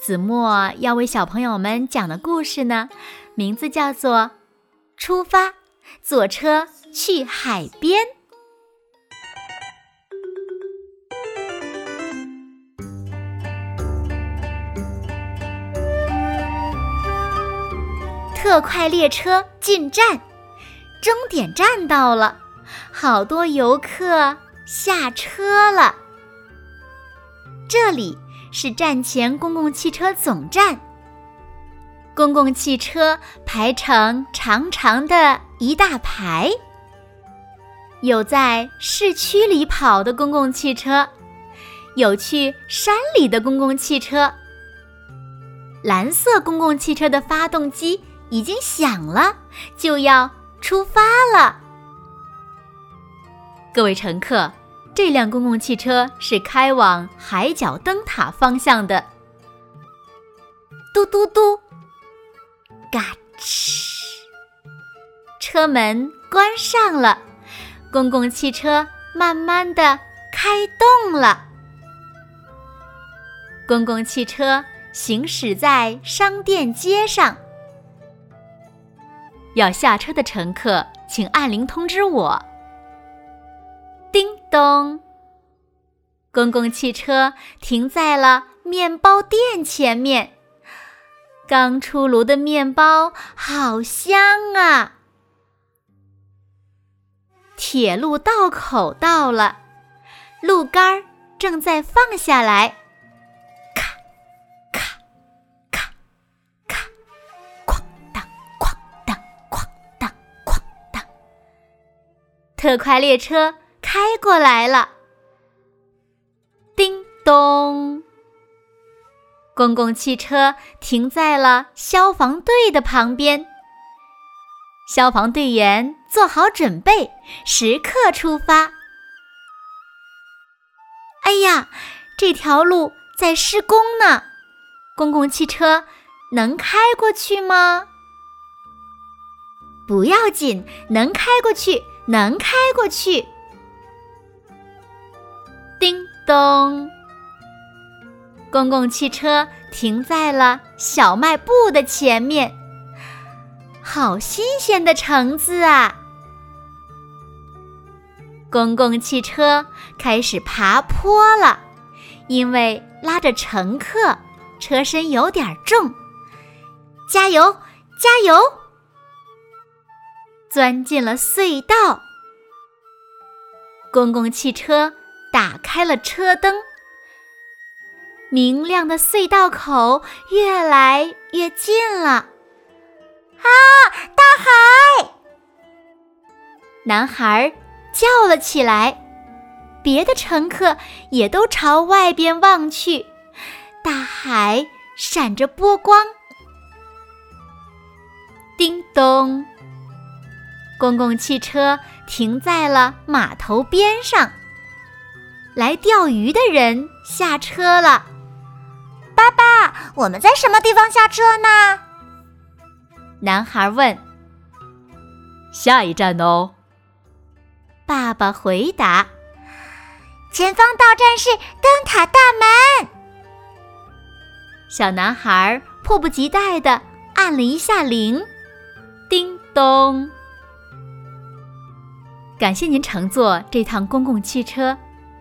子墨要为小朋友们讲的故事呢，名字叫做《出发，坐车去海边》。特快列车进站，终点站到了，好多游客下车了。这里。是站前公共汽车总站。公共汽车排成长长的一大排，有在市区里跑的公共汽车，有去山里的公共汽车。蓝色公共汽车的发动机已经响了，就要出发了。各位乘客。这辆公共汽车是开往海角灯塔方向的。嘟嘟嘟，嘎吱，车门关上了，公共汽车慢慢的开动了。公共汽车行驶在商店街上，要下车的乘客请按铃通知我。叮咚！公共汽车停在了面包店前面。刚出炉的面包好香啊！铁路道口到了，路杆正在放下来。咔咔咔咔，哐当哐当哐当哐当，特快列车。开过来了，叮咚！公共汽车停在了消防队的旁边。消防队员做好准备，时刻出发。哎呀，这条路在施工呢，公共汽车能开过去吗？不要紧，能开过去，能开过去。咚！公共汽车停在了小卖部的前面。好新鲜的橙子啊！公共汽车开始爬坡了，因为拉着乘客，车身有点重。加油，加油！钻进了隧道。公共汽车。打开了车灯，明亮的隧道口越来越近了。啊，大海！男孩叫了起来，别的乘客也都朝外边望去，大海闪着波光。叮咚，公共汽车停在了码头边上。来钓鱼的人下车了。爸爸，我们在什么地方下车呢？男孩问。下一站哦。爸爸回答。前方到站是灯塔大门。小男孩迫不及待的按了一下铃。叮咚。感谢您乘坐这趟公共汽车。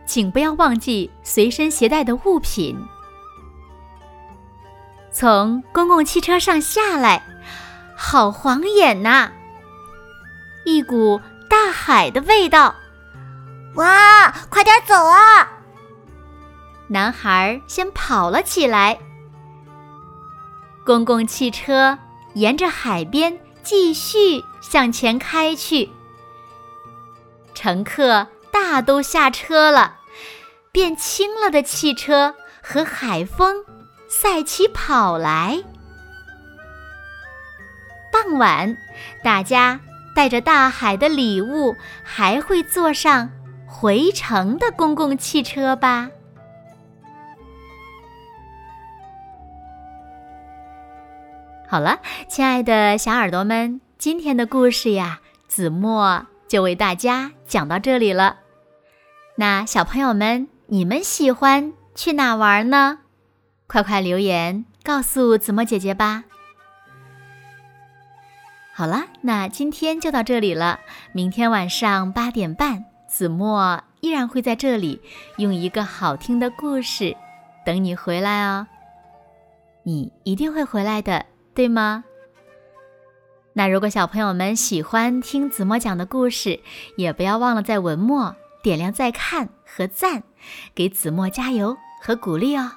请不要忘记随身携带的物品。从公共汽车上下来，好晃眼呐！一股大海的味道。哇，快点走啊！男孩先跑了起来。公共汽车沿着海边继续向前开去，乘客大都下车了。变轻了的汽车和海风赛起跑来。傍晚，大家带着大海的礼物，还会坐上回程的公共汽车吧。好了，亲爱的小耳朵们，今天的故事呀，子墨就为大家讲到这里了。那小朋友们，你们喜欢去哪玩呢？快快留言告诉子墨姐姐吧。好了，那今天就到这里了。明天晚上八点半，子墨依然会在这里，用一个好听的故事等你回来哦。你一定会回来的。对吗？那如果小朋友们喜欢听子墨讲的故事，也不要忘了在文末点亮再看和赞，给子墨加油和鼓励哦。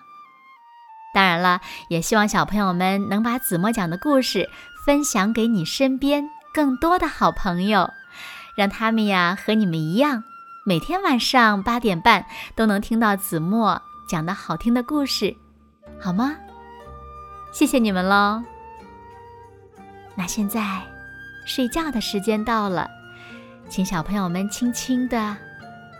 当然了，也希望小朋友们能把子墨讲的故事分享给你身边更多的好朋友，让他们呀和你们一样，每天晚上八点半都能听到子墨讲的好听的故事，好吗？谢谢你们喽。那现在，睡觉的时间到了，请小朋友们轻轻的